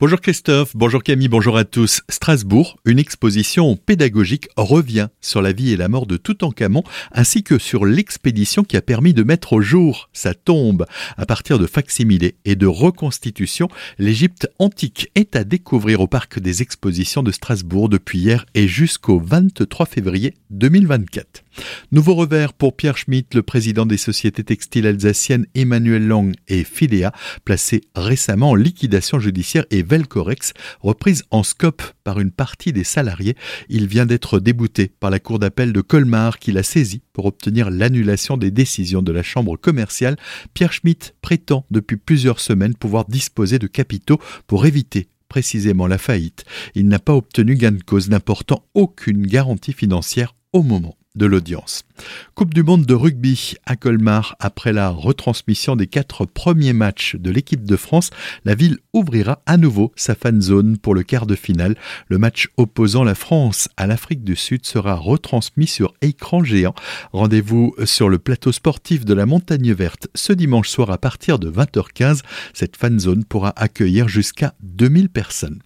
Bonjour Christophe, bonjour Camille, bonjour à tous. Strasbourg, une exposition pédagogique revient sur la vie et la mort de Toutankhamon ainsi que sur l'expédition qui a permis de mettre au jour sa tombe. À partir de facsimilés et de reconstitutions, l'Égypte antique est à découvrir au parc des expositions de Strasbourg depuis hier et jusqu'au 23 février 2024. Nouveau revers pour Pierre Schmitt, le président des sociétés textiles alsaciennes Emmanuel Lang et Filéa, placé récemment en liquidation judiciaire et Velcorex, reprise en scope par une partie des salariés. Il vient d'être débouté par la cour d'appel de Colmar qui l'a saisi pour obtenir l'annulation des décisions de la chambre commerciale. Pierre Schmitt prétend depuis plusieurs semaines pouvoir disposer de capitaux pour éviter précisément la faillite. Il n'a pas obtenu gain de cause n'important aucune garantie financière au moment de l'audience. Coupe du monde de rugby à Colmar. Après la retransmission des quatre premiers matchs de l'équipe de France, la ville ouvrira à nouveau sa fan zone pour le quart de finale. Le match opposant la France à l'Afrique du Sud sera retransmis sur écran géant. Rendez-vous sur le plateau sportif de la Montagne Verte ce dimanche soir à partir de 20h15. Cette fan zone pourra accueillir jusqu'à 2000 personnes.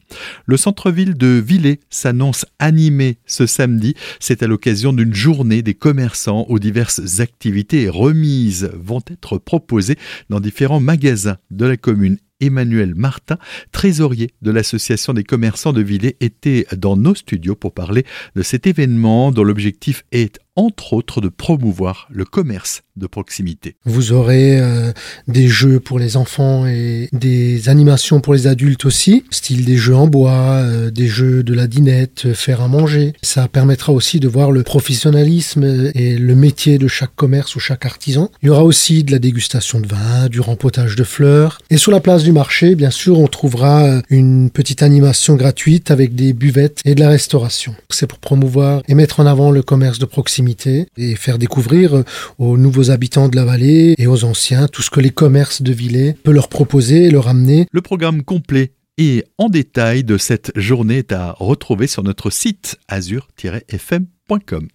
Le centre-ville de Villers s'annonce animé ce samedi. C'est à l'occasion d'une journée des où diverses activités et remises vont être proposées dans différents magasins de la commune Emmanuel Martin, trésorier de l'Association des commerçants de Villers, était dans nos studios pour parler de cet événement dont l'objectif est entre autres de promouvoir le commerce de proximité. Vous aurez euh, des jeux pour les enfants et des animations pour les adultes aussi, style des jeux en bois, euh, des jeux de la dinette, euh, faire à manger. Ça permettra aussi de voir le professionnalisme et le métier de chaque commerce ou chaque artisan. Il y aura aussi de la dégustation de vin, du rempotage de fleurs. Et sur la place du marché, bien sûr, on trouvera une petite animation gratuite avec des buvettes et de la restauration. C'est pour promouvoir et mettre en avant le commerce de proximité et faire découvrir aux nouveaux habitants de la vallée et aux anciens tout ce que les commerces de Villers peuvent leur proposer et leur amener. Le programme complet et en détail de cette journée est à retrouver sur notre site azur-fm.com.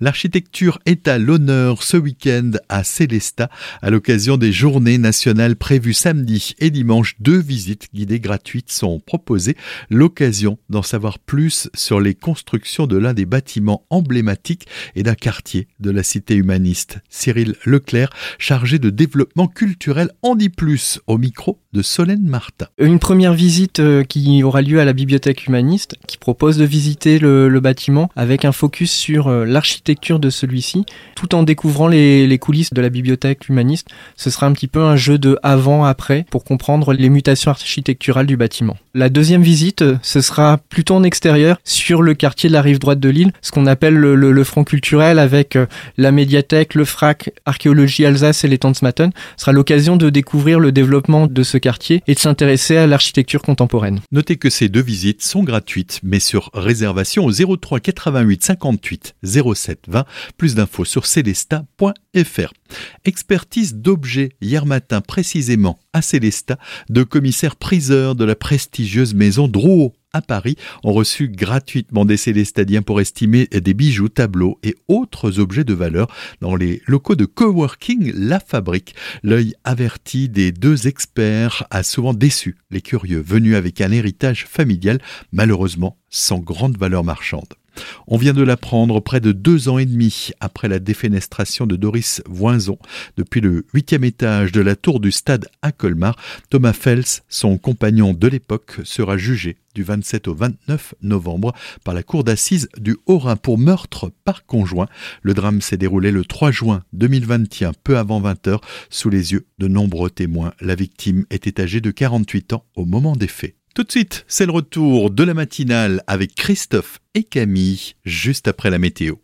L'architecture est à l'honneur ce week-end à Célestat à l'occasion des journées nationales prévues samedi et dimanche. Deux visites guidées gratuites sont proposées. L'occasion d'en savoir plus sur les constructions de l'un des bâtiments emblématiques et d'un quartier de la cité humaniste. Cyril Leclerc, chargé de développement culturel, en dit plus au micro de Solène Martin. Une première visite euh, qui aura lieu à la bibliothèque humaniste qui propose de visiter le, le bâtiment avec un focus sur euh, l'architecture de celui-ci, tout en découvrant les, coulisses de la bibliothèque humaniste. Ce sera un petit peu un jeu de avant-après pour comprendre les mutations architecturales du bâtiment. La deuxième visite, ce sera plutôt en extérieur sur le quartier de la rive droite de l'île, ce qu'on appelle le, front culturel avec euh, la médiathèque, le FRAC, archéologie Alsace et les Tanzmatten. Ce sera l'occasion de découvrir le développement de ce quartier et de s'intéresser à l'architecture contemporaine. Notez que ces deux visites sont gratuites, mais sur réservation au 03 88 58 0720. Plus d'infos sur celesta.fr. Expertise d'objets hier matin précisément à Célestat de commissaires priseurs de la prestigieuse maison Drouot à Paris ont reçu gratuitement des célestadiens pour estimer des bijoux, tableaux et autres objets de valeur dans les locaux de coworking La Fabrique. L'œil averti des deux experts a souvent déçu les curieux venus avec un héritage familial malheureusement sans grande valeur marchande. On vient de l'apprendre près de deux ans et demi après la défenestration de Doris Voinzon. Depuis le huitième étage de la tour du stade à Colmar, Thomas Fels, son compagnon de l'époque, sera jugé du 27 au 29 novembre par la cour d'assises du Haut-Rhin pour meurtre par conjoint. Le drame s'est déroulé le 3 juin 2021, peu avant 20 h sous les yeux de nombreux témoins. La victime était âgée de 48 ans au moment des faits. Tout de suite, c'est le retour de la matinale avec Christophe et Camille, juste après la météo.